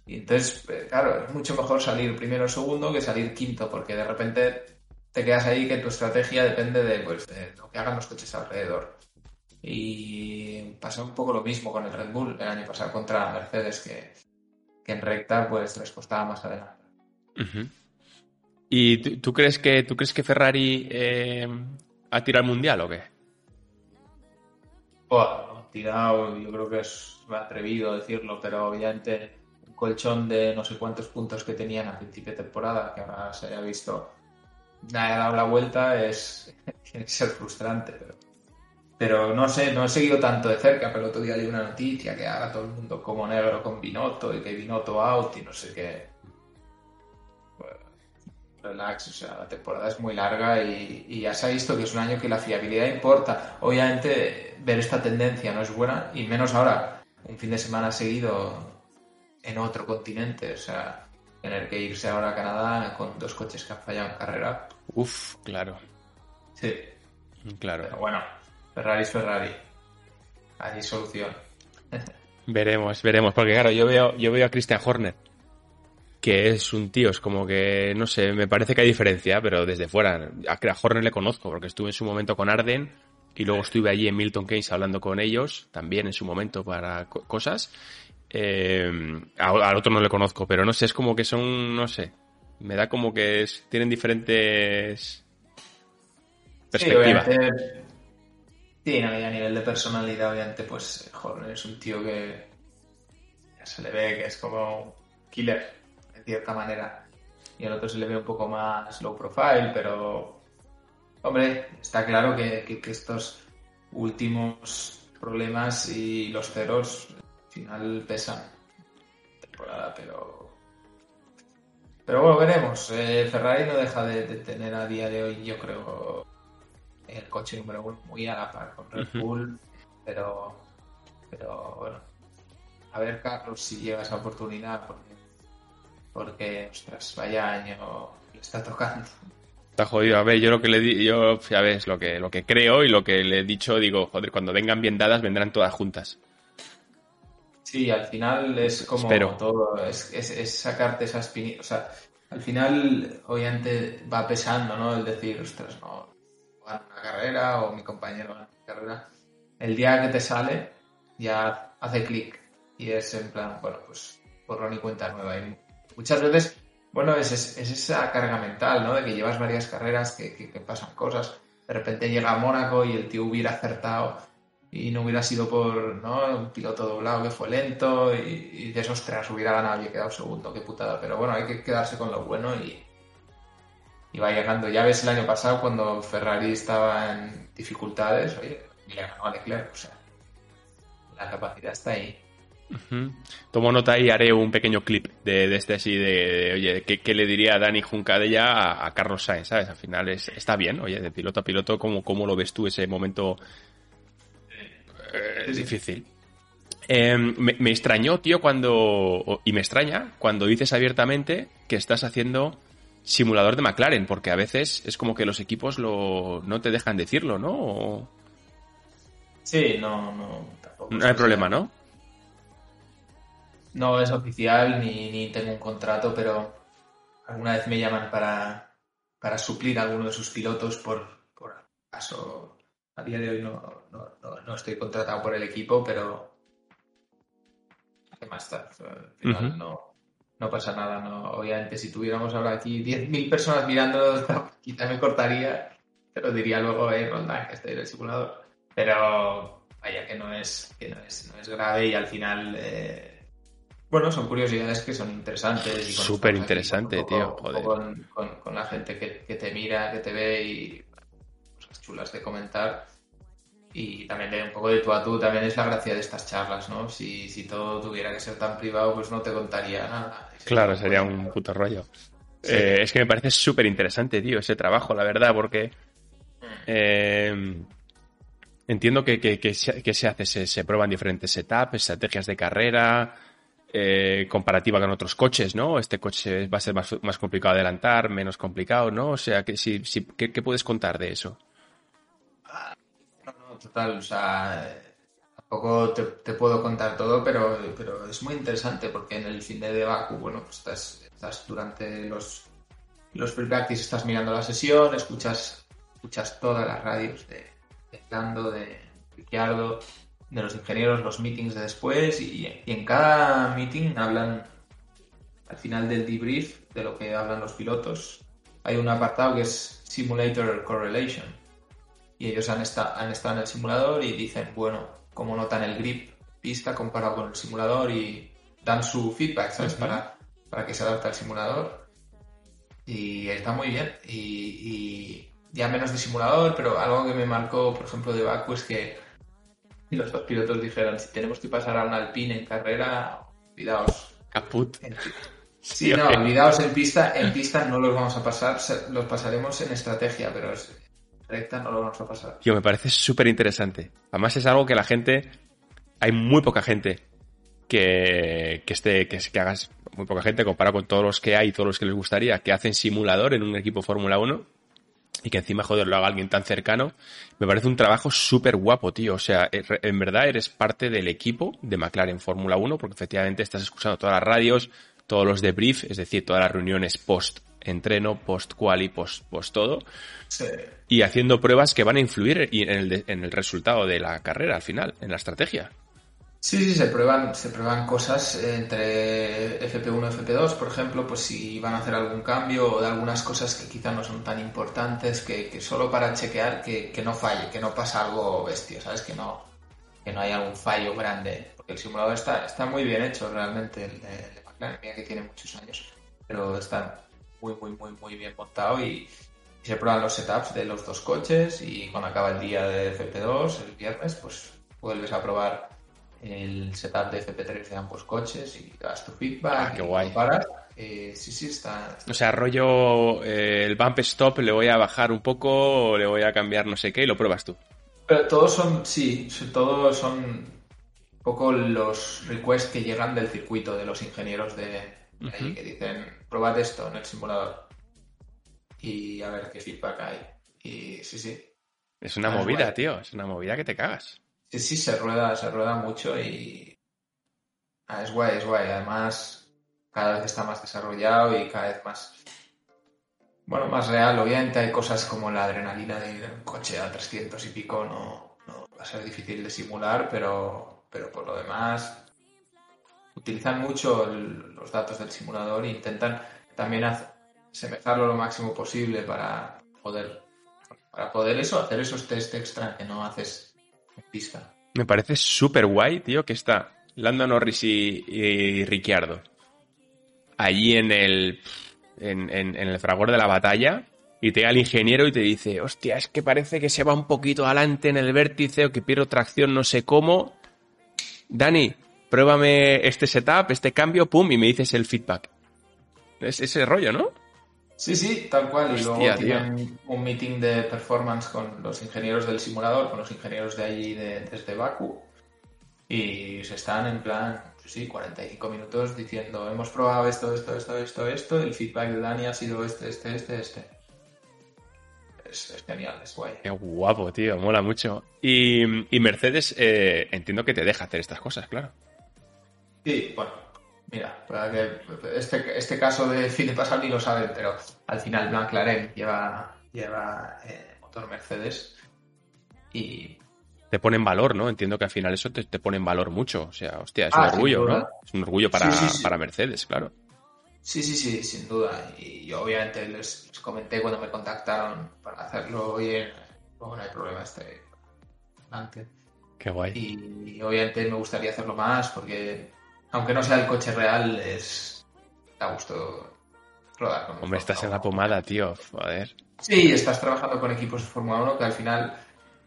y entonces, eh, claro, es mucho mejor salir primero o segundo que salir quinto, porque de repente te quedas ahí que tu estrategia depende de, pues, lo que hagan los coches alrededor. Y pasó un poco lo mismo con el Red Bull el año pasado contra Mercedes, que, en recta pues les costaba más adelante. ¿Y tú, crees que tú crees que Ferrari eh, ha tirado el mundial o qué? ha tirado, yo creo que es atrevido decirlo, pero obviamente colchón de no sé cuántos puntos que tenían a principio de temporada, que ahora se haya visto, ha dado la vuelta, es, (laughs) tiene que ser frustrante. Pero, no sé, no he seguido tanto de cerca, pero el otro día leí una noticia que haga todo el mundo como negro con Binotto y que Binotto out y no sé qué. Relax, o sea, la temporada es muy larga y, y, ya se ha visto que es un año que la fiabilidad importa. Obviamente, ver esta tendencia no es buena y menos ahora, un fin de semana seguido en otro continente. O sea, tener que irse ahora a Canadá con dos coches que han fallado en carrera. Uf, claro. Sí. Claro. Pero bueno, Ferrari es Ferrari. Hay solución. (laughs) veremos, veremos. Porque claro, yo veo, yo veo a Christian Horner, que es un tío, es como que, no sé, me parece que hay diferencia, pero desde fuera. A Horner le conozco, porque estuve en su momento con Arden. Y luego estuve allí en Milton Keynes hablando con ellos, también en su momento para cosas. Eh, al otro no le conozco, pero no sé, es como que son, no sé, me da como que tienen diferentes perspectivas. Sí, a nivel de personalidad, obviamente, pues, joder, es un tío que ya se le ve que es como killer, cierta manera. Y al otro se le ve un poco más low profile, pero, hombre, está claro que, que estos últimos problemas y los ceros final pesa temporada, pero. Pero bueno, veremos. Eh, Ferrari no deja de, tener a día de hoy, yo creo, el coche número uno muy a la par con Red Bull, pero. Pero bueno. A ver, Carlos, si llega esa oportunidad, porque. Porque, ostras, vaya año le está tocando. Está jodido. A ver, yo lo que le di, yo, ya ves, lo que, lo que creo y lo que le he dicho, digo, joder, cuando vengan bien dadas, vendrán todas juntas. Sí, al final es como todo, es, es, sacarte esas. O sea, al final, obviamente, va pesando, ¿no? El decir, ostras, no, gana una carrera o mi compañero gana una carrera, el día que te sale ya hace clic y es en plan, bueno, pues borrón y cuenta nueva. Y muchas veces, bueno, es, es, esa carga mental, ¿no? De que llevas varias carreras, que, pasan cosas. De repente llega a Mónaco y el tío hubiera acertado y no hubiera sido por ¿no? un piloto doblado que fue lento y, de esos tres hubiera ganado y quedado segundo, qué putada. Pero bueno, hay que quedarse con lo bueno y, y va llegando. Ya ves el año pasado cuando Ferrari estaba en dificultades, oye, le ganó a Leclerc, o sea, la capacidad está ahí. Tomo nota y haré un pequeño clip de, este así de, oye, ¿qué, le diría Dani Juncadella a, a Carlos Sainz? ¿Sabes? Al final es, está bien, oye, de piloto a piloto, ¿cómo, cómo lo ves tú ese momento eh, difícil? Em, me, extrañó, tío, cuando. Y me extraña cuando dices abiertamente que estás haciendo simulador de McLaren, porque a veces es como que los equipos lo, no te dejan decirlo, ¿no? Sí, no, no. no hay problema, ¿no? No es oficial ni, ni tengo un contrato, pero alguna vez me llaman para, para suplir a alguno de sus pilotos por, por caso. A día de hoy no, no, no, estoy contratado por el equipo, pero ¿qué más está? Al final no, no pasa nada. No. Obviamente, si tuviéramos ahora aquí 10.000 personas mirando, (laughs) quizá me cortaría, pero diría luego, eh, Roldán, que estoy en el simulador. Pero vaya que no es, que no es, no es grave y al final eh, bueno, son curiosidades que son interesantes. Súper interesante, tío. Con, con, la gente que, te mira, que te ve y cosas chulas de comentar. Y también de un poco de tú a tú también es la gracia de estas charlas, ¿no? Si, si todo tuviera que ser tan privado, pues no te contaría nada. Claro, sería un puto rollo. Eh, es que me parece súper interesante, tío, ese trabajo, la verdad, porque eh, entiendo que, que, se, hace, se, se prueban diferentes setups, estrategias de carrera, eh, comparativa con otros coches, ¿no? Este coche va a ser más, más complicado adelantar, menos complicado, ¿no? O sea, que si, ¿qué, puedes contar de eso? No, no, total, o sea, tampoco te, puedo contar todo, pero, pero es muy interesante porque en el fin de Baku, bueno, pues estás, estás durante los, los free practice, estás mirando la sesión, escuchas, escuchas todas las radios de, de de Ricciardo, de los ingenieros los meetings de después y, en cada meeting hablan al final del debrief de lo que hablan los pilotos. Hay un apartado que es Simulator Correlation y ellos han, han estado en el simulador y dicen, bueno, cómo notan el grip pista comparado con el simulador y dan su feedback, ¿sabes? para, para que se adapte al simulador. Y está muy bien. Y, y, ya menos de simulador, pero algo que me marcó, por ejemplo, de Baku es que y los dos pilotos dijeron, si tenemos que pasar a un Alpine en carrera, olvidaos. Caput. Sí, no, olvidaos en pista, en pista no los vamos a pasar, los pasaremos en estrategia, pero en recta no los vamos a pasar. Tío, me parece súper interesante. Además es algo que la gente, hay muy poca gente que, que esté, que, que hagas, muy poca gente comparado con todos los que hay todos los que les gustaría, que hacen simulador en un equipo Fórmula 1 y que encima, joder, lo haga alguien tan cercano, me parece un trabajo súper guapo, tío. O sea, eh, en verdad eres parte del equipo de McLaren Fórmula 1 porque efectivamente estás escuchando todas las radios, todos los debriefs, es decir, todas las reuniones post entreno, post quali, post, post todo. Y haciendo pruebas que van a influir en el, en el resultado de la carrera al final, en la estrategia. Sí, sí, se prueban, se prueban cosas entre FP1 y FP2, por ejemplo, pues si van a hacer algún cambio o de algunas cosas que quizá no son tan importantes, que, solo para chequear que, no falle, que no pasa algo bestia, ¿sabes? Que no, que no hay algún fallo grande. Porque el simulador está, está muy bien hecho realmente, el de, McLaren, mira que tiene muchos años, pero está muy, muy, muy, muy bien montado y, y se prueban los setups de los dos coches y cuando acaba el día de FP2, el viernes, pues vuelves a probar el setup de FP3 de ambos coches y das tu feedback. Ah, qué guay. Eh, sí, sí, está, O sea, rollo eh, el bump stop le voy a bajar un poco, o le voy a cambiar no sé qué y lo pruebas tú. Pero todos son, sí, todos son un poco los requests que llegan del circuito de los ingenieros de, ahí, que dicen, probad esto en el simulador y a ver qué feedback hay. Y sí, sí. Es una movida, tío, es una movida que te cagas. Sí, sí, se rueda, se rueda mucho y ah, es guay, es guay. Además, cada vez está más desarrollado y cada vez más, bueno, más real. Obviamente hay cosas como la adrenalina de ir en un coche a 300 y pico, no, no va a ser difícil de simular, pero, pero por lo demás utilizan mucho los datos del simulador e intentan también asemejarlo lo máximo posible para poder para poder eso, hacer esos test extra que no haces Me parece súper guay, tío, que está Lando Norris y, y Ricciardo allí en el, en el fragor de la batalla y te llega el ingeniero y te dice, hostia, es que parece que se va un poquito adelante en el vértice o que pierdo tracción no sé cómo. Dani, pruébame este setup, este cambio, pum, y me dices el feedback. Es ese rollo, ¿no? Sí, sí, tal cual. Y luego tienen un meeting de performance con los ingenieros del simulador, con los ingenieros de allí de- desde Baku. Y se están en plan, sí, 45 minutos diciendo, hemos probado esto, esto, esto, esto, esto. El feedback de Dani ha sido este, este, este, este. Es, es genial, es guay. Qué guapo, tío, mola mucho. Y, y Mercedes, eh, entiendo que te deja hacer estas cosas, claro. Sí, bueno, mira, este, este caso de de pasado ni lo saben, pero al final McLaren lleva, lleva eh, motor Mercedes y te pone en valor, ¿no? Entiendo que al final eso te, te pone en valor mucho. O sea, hostia, es Ah, un sin orgullo. ¿no? Es un orgullo para, Sí, sí, sí. para Mercedes, claro. Sí, sí, sí, sin duda. Y yo obviamente les, les comenté cuando me contactaron para hacerlo, oye, luego no hay problema, este adelante. Qué guay. Y obviamente me gustaría hacerlo más porque, aunque no sea el coche real, es da gusto rodar con Hombre, estás en la 1. pomada, tío. Joder. Sí, estás trabajando con equipos de Fórmula 1 que al final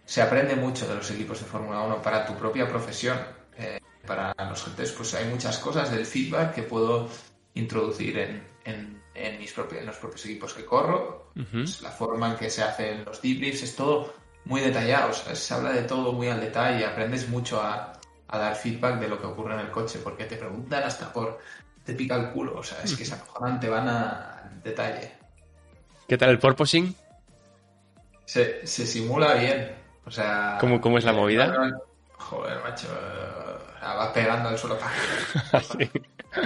se aprende mucho de los equipos de Fórmula 1 para tu propia profesión. Eh, para los gentes, pues hay muchas cosas del feedback que puedo introducir en, en- en mis propios, en los propios equipos que corro. Pues la forma en que se hacen los debriefs es todo muy detallado, ¿sabes? se habla de todo muy al detalle, aprendes mucho a, a dar feedback de lo que ocurre en el coche, porque te preguntan hasta por te pica el culo, o sea, es que es acojonante, van a- al detalle. ¿Qué tal el porpoising? Se, se simula bien. O sea. ¿Cómo- cómo es la eh, movida? Joder, macho. va pegando al suelo. (laughs)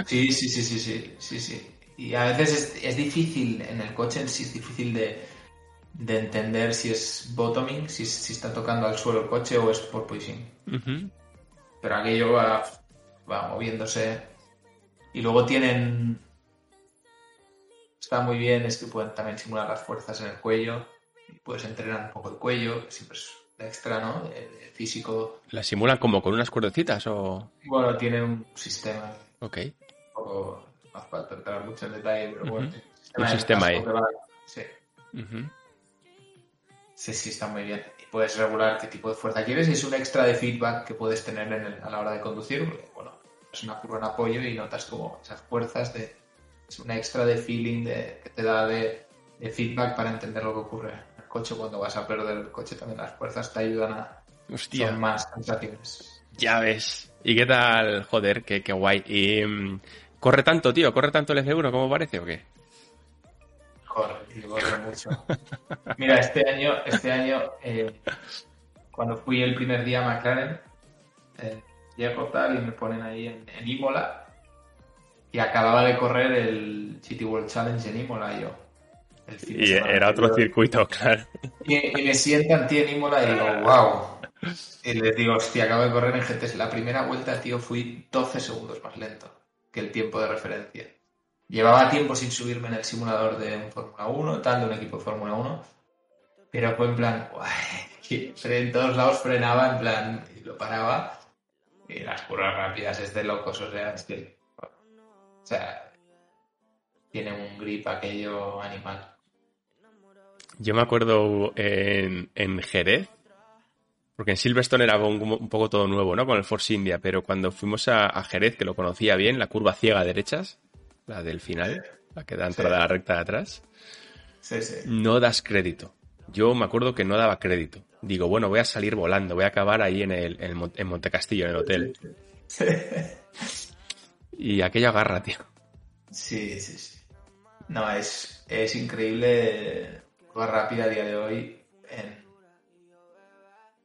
Sí. Sí, sí, sí, sí, sí, sí, sí. Y a veces es, es difícil, en el coche en sí es difícil de, de entender si es bottoming, si, si está tocando al suelo el coche o es porpoising. Ujú. Pero aquello va, va moviéndose. Y luego tienen. Está muy bien, es que pueden también simular las fuerzas en el cuello. Y puedes entrenar un poco el cuello, que siempre es extra, ¿no? De, de físico. ¿La simulan como con unas cuerdecitas o...? Bueno, tienen un sistema. Ok. Un poco. No hace falta entrar mucho en detalle, pero bueno. Tiene Un sistema ahí. Sí. Ujú. Sí, sí, está muy bien. Y puedes regular qué tipo de fuerza quieres y es un extra de feedback que puedes tener en el- a la hora de conducir. Porque, bueno, es una curva en apoyo y notas como esas fuerzas de... Es un extra de feeling de, que te da de, de feedback para entender lo que ocurre en el coche. Cuando vas a perder el coche también las fuerzas te ayudan a... Hostia. Son más sensaciones. Ya ves. ¿Y qué tal? Joder, qué, qué guay. Y... mm, ¿Corre tanto, tío? ¿Corre tanto el F1 como parece o qué? Corre, y corre mucho. (laughs) Mira, este año, este año eh, cuando fui el primer día a McLaren, eh, llego tal y me ponen ahí en, en Imola y acababa de correr el GT World Challenge en Imola yo. el Y era otro circuito, claro. Y, y me sientan, tío, en Imola y digo, wow. Y les digo, hostia, acabo de correr en GTS. La primera vuelta, tío, fui 12 segundos más lento que el tiempo de referencia. Llevaba tiempo sin subirme en el simulador de Fórmula 1, tal, de un equipo de Fórmula 1. Pero fue en plan, (laughs) en todos lados frenaba, en plan, y lo paraba. Y las curvas rápidas es de locos, o sea, es que. O sea, tiene un grip aquello animal. Yo me acuerdo en, Jerez, porque en Silverstone era un, poco todo nuevo, ¿no? Con el Force India, pero cuando fuimos a, a Jerez, que lo conocía bien, la curva ciega a derechas, la del final, la que da entrada a la recta de atrás, Sí, sí. no das crédito. Yo me acuerdo que no daba crédito. Digo, bueno, voy a salir volando, voy a acabar ahí en, el, en, Mon- en Montecastillo, en el hotel. (laughs) Y aquella agarra, tío. Sí, sí, sí. No, es, es increíble. Curva rápida a día de hoy. En,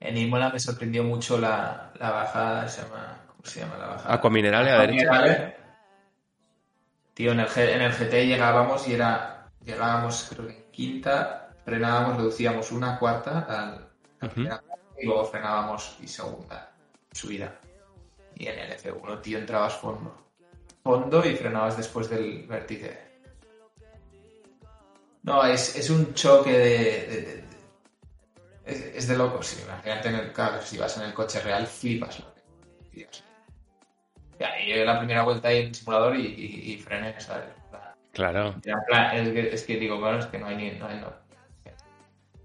en Imola me sorprendió mucho la, la bajada. Se llama, ¿Cómo se llama la bajada? Aquaminerale a derecha. Tío, en el, G- en el GT llegábamos y era llegábamos, creo que en quinta, frenábamos, reducíamos una cuarta al, y luego frenábamos y segunda subida. Y en el F1, tío, entrabas fondo. Fondo y frenabas después del vértice. No, es, un choque de, es, de locos. Imagínate en el, claro, si vas en el coche real, flipas lo y la primera vuelta ahí en el simulador y, y, frené, ¿sabes? Claro. es, que, digo, bueno, es que no hay ni. No hay, no.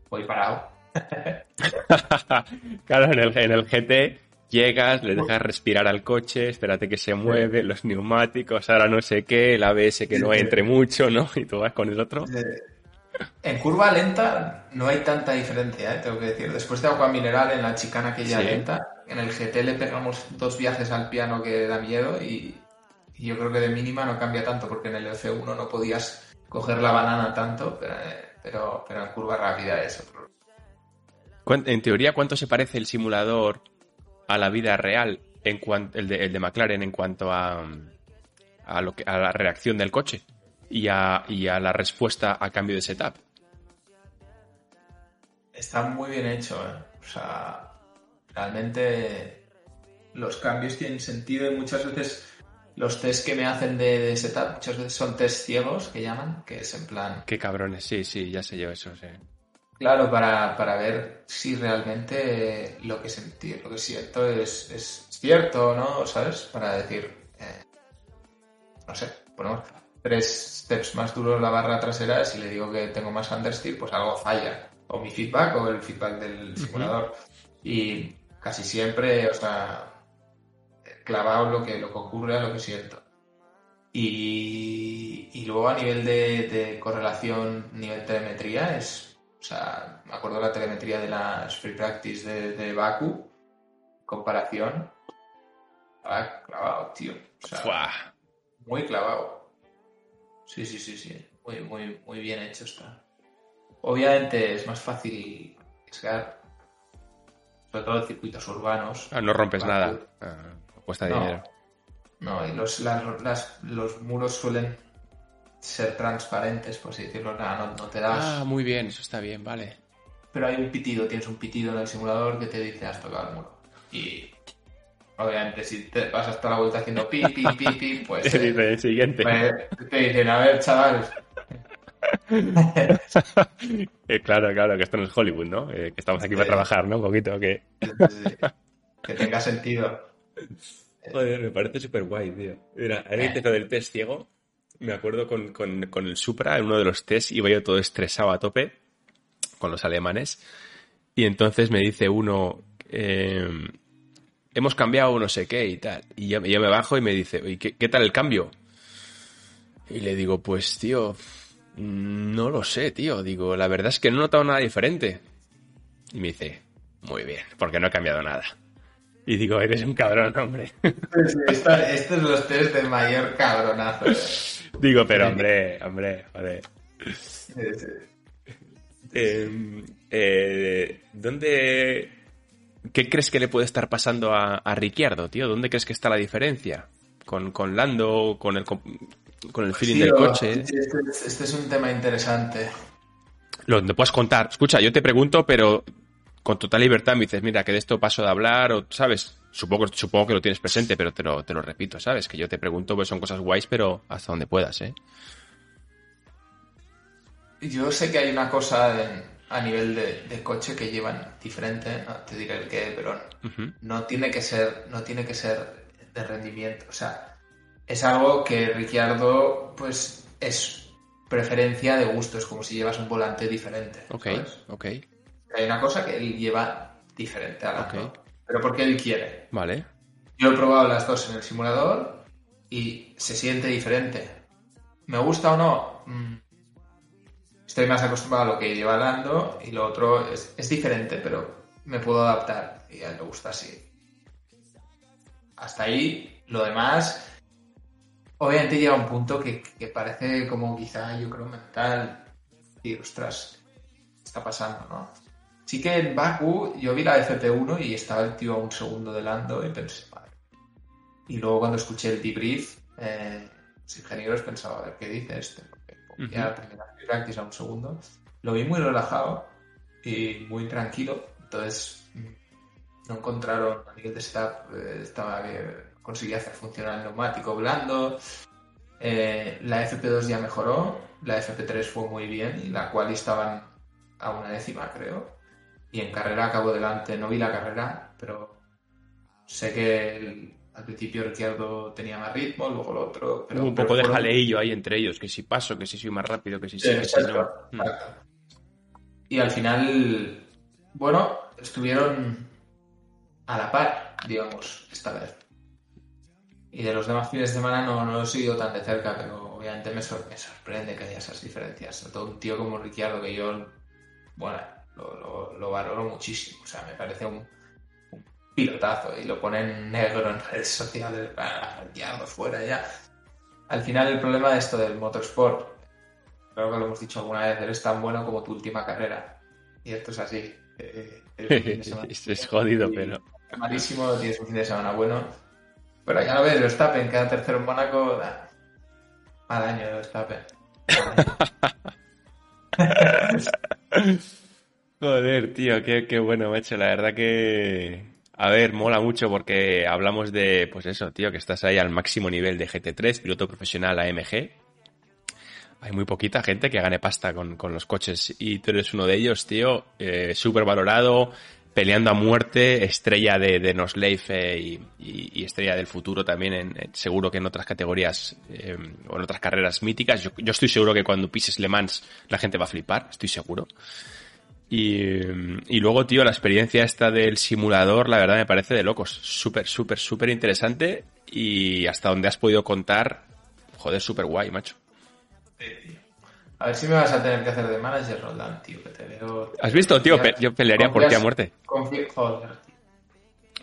Voy parado. (laughs) claro, en el, en el GT llegas, le dejas respirar al coche, espérate que se mueve, los neumáticos, ahora no sé qué, el ABS que no entre mucho, ¿no? (laughs) Y tú vas con el otro. En curva lenta no hay tanta diferencia, ¿eh? tengo que decir. Después de agua mineral en la chicana que ya lenta, en el GT le pegamos dos viajes al piano que da miedo y, yo creo que de mínima no cambia tanto porque en el F1 no podías coger la banana tanto, pero, pero, en curva rápida eso. En teoría, ¿cuánto se parece el simulador a la vida real, en cuanto, el, de, McLaren, en cuanto a, a, lo que, a la reacción del coche y a, y a la respuesta a cambio de setup? Está muy bien hecho, ¿eh? O sea, realmente los cambios tienen sentido y muchas veces los test que me hacen de, setup muchas veces son test ciegos que llaman, que es en plan... Qué cabrones, sí, sí, ya sé yo eso, sí. Claro, para, para ver si realmente lo que sentí, lo que siento es, es cierto, ¿no? ¿Sabes? Para decir, eh, no sé, ponemos tres steps más duros la barra trasera, si le digo que tengo más understeer, pues algo falla. O mi feedback o el feedback del simulador. Y casi siempre, o sea, clavado lo que, lo que ocurre a lo que siento. Y, y luego a nivel de, de correlación, nivel telemetría, es o sea, me acuerdo de la telemetría de las free practice de, de Baku, comparación. Ah, clavado, tío. O sea, muy clavado. Sí, sí, sí, sí. Muy, muy, muy bien hecho está. Obviamente es más fácil sobre todo circuitos urbanos. Ah, no rompes nada. Ah, cuesta dinero. No, y los, los muros suelen ser transparentes, por así decirlo, nada, no, te das. Ah, muy bien, eso está bien, vale. Pero hay un pitido, tienes un pitido en el simulador que te dice has tocado el muro. Y obviamente si te vas hasta la vuelta haciendo pi, pi, pi, pi, pues... (laughs) te el siguiente. Pues, te dicen, a ver, chaval. (laughs) Eh, claro, claro, que esto no es Hollywood, ¿no? Eh, que estamos aquí para trabajar, ¿no? Un poquito, que... que tenga sentido. Joder, me parece súper guay, tío. Mira, ahora eh. lo del test ciego me acuerdo con, con, el Supra, en uno de los test, iba yo todo estresado a tope con los alemanes. Y entonces me dice uno, eh, hemos cambiado no sé qué y tal. Y yo, me bajo y me dice, ¿y qué, tal el cambio? Y le digo, pues tío, no lo sé, tío. Digo, la verdad es que no he notado nada diferente. Y me dice, muy bien, porque no he cambiado nada. Y digo, eres un cabrón, hombre. estos son los test de mayor cabronazo. (laughs) Digo, pero hombre, hombre. Em, eh, ¿Dónde... ¿Qué crees que le puede estar pasando a, a Ricciardo, tío? ¿Dónde crees que está la diferencia? ¿Con, con Lando? ¿Con el, con el feeling del coche? Este, este, es un tema interesante. Lo te puedes contar. Escucha, yo te pregunto, pero con total libertad me dices, mira, que de esto paso de hablar, o, ¿sabes? Supongo, supongo que lo tienes presente, pero te lo, te lo repito, ¿sabes? Que yo te pregunto, pues son cosas guays, pero hasta donde puedas, ¿eh? Yo sé que hay una cosa a nivel de, coche que llevan diferente, no te diré el qué, pero no tiene que ser, no tiene que ser de rendimiento. O sea, es algo que Ricciardo, pues, es preferencia de gusto, es como si llevas un volante diferente. Ok, ok. Hay una cosa que él lleva diferente a la okay. pero porque él quiere. Vale. Yo he probado las dos en el simulador y se siente diferente. ¿Me gusta o no? Mm. Estoy más acostumbrado a lo que lleva Lando y lo otro es, diferente, pero me puedo adaptar y a él le gusta así. Hasta ahí, lo demás, obviamente llega un punto que, que parece como quizá, yo creo, mental. Y, ostras, está pasando, ¿no? Sí que en Baku yo vi la FP1 y estaba el tío a un segundo de Lando y pensé, vale. Y luego cuando escuché el debrief, eh, los ingenieros pensaban, a ver, ¿qué dice este? ya la primera practice a un segundo. Lo vi muy relajado y muy tranquilo, entonces mm, no encontraron a nivel de setup, eh, estaba que conseguía hacer funcionar el neumático blando. Eh, la FP2 ya mejoró, la FP3 fue muy bien y la cual estaban a una décima, creo. Y en carrera acabo delante, no vi la carrera, pero sé que al principio Ricciardo tenía más ritmo, luego el otro. Pero, un poco de jaleillo ahí entre ellos, que si paso, que si soy más rápido, que si sí, que si no. Mm. Y al final, bueno, estuvieron a la par, digamos, esta vez. Y de los demás fines de semana no, no lo he seguido tan de cerca, pero obviamente me, sorprende que haya esas diferencias. todo un tío como Ricciardo, que yo, bueno, lo, lo, valoro muchísimo. O sea, me parece un, pilotazo y lo ponen negro en redes sociales (laughs) para Ricciardo fuera ya. Al final el problema de esto del motorsport, creo que lo hemos dicho alguna vez, eres tan bueno como tu última carrera. Y esto es así. Eh, (laughs) es jodido, pero... Malísimo, tienes un fin de semana bueno pero ya lo ves, Verstappen queda tercero en Mónaco. Mal año Verstappen. (laughs) Joder, tío, qué, qué bueno, macho. La verdad que. A ver, mola mucho porque hablamos de, pues eso, tío, que estás ahí al máximo nivel de GT3, piloto profesional AMG. Hay muy poquita gente que gane pasta con, con los coches y tú eres uno de ellos, tío. Eh, Súper valorado, peleando a muerte, estrella de, de y, y, estrella del futuro también, en, seguro que en otras categorías eh, o en otras carreras míticas. Yo, yo, estoy seguro que cuando pises Le Mans la gente va a flipar, estoy seguro. Y, y luego, tío, la experiencia esta del simulador, la verdad me parece de locos. Súper, súper, súper interesante y hasta donde has podido contar, joder, súper guay, macho. A ver si me vas a tener que hacer de manager, Roldán, tío, que te veo... ¿Has visto, tío? Yo pelearía por ti a muerte. Joder, tío.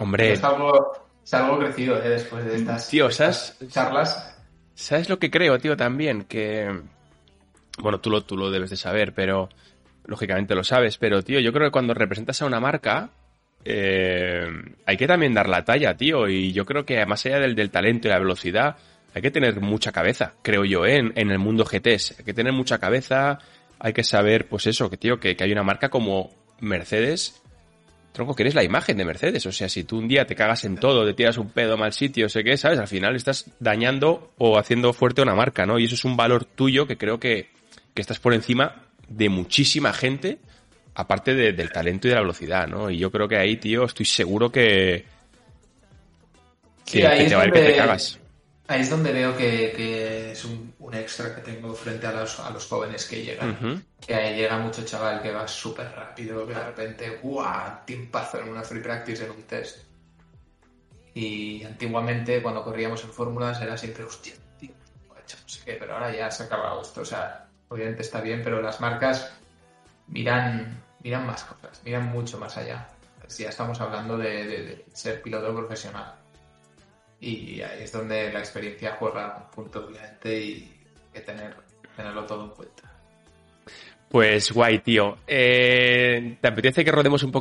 Hombre... Es algo, es algo crecido, ¿eh? Después de estas, tío, ¿sabes? charlas. ¿Sabes lo que creo, tío, también? Que... Bueno, tú lo, tú lo debes de saber, pero... Lógicamente lo sabes, pero, tío, yo creo que cuando representas a una marca... Eh, hay que también dar la talla, tío, y yo creo que más allá del, del talento y la velocidad hay que tener mucha cabeza, creo yo, ¿eh? en, el mundo GTs. Hay que tener mucha cabeza, hay que saber, pues eso, que tío, que, hay una marca como Mercedes, tronco, que eres la imagen de Mercedes. O sea, si tú un día te cagas en todo, te tiras un pedo mal sitio, sé qué, ¿sabes? Al final estás dañando o haciendo fuerte una marca, ¿no? Y eso es un valor tuyo que creo que, que estás por encima de muchísima gente, aparte del talento y de la velocidad, ¿no? Y yo creo que ahí, tío, estoy seguro que, que, te va a ir que te cagas. Ahí es donde veo que, es un, extra que tengo frente a los, a los jóvenes que llegan. Que ahí llega mucho chaval que va súper rápido, que de repente, ¡guau! Timpazo en una free practice en un test. Y antiguamente, cuando corríamos en fórmulas, era siempre, hostia, tío, no sé qué, pero ahora ya se ha acabado esto. O sea, obviamente está bien, pero las marcas miran, miran más cosas, miran mucho más allá. Si ya estamos hablando de ser piloto profesional y ahí es donde la experiencia juega un punto obviamente y que tener, tenerlo todo en cuenta. Pues guay, tío. Eh, ¿Te apetece que rodemos un poco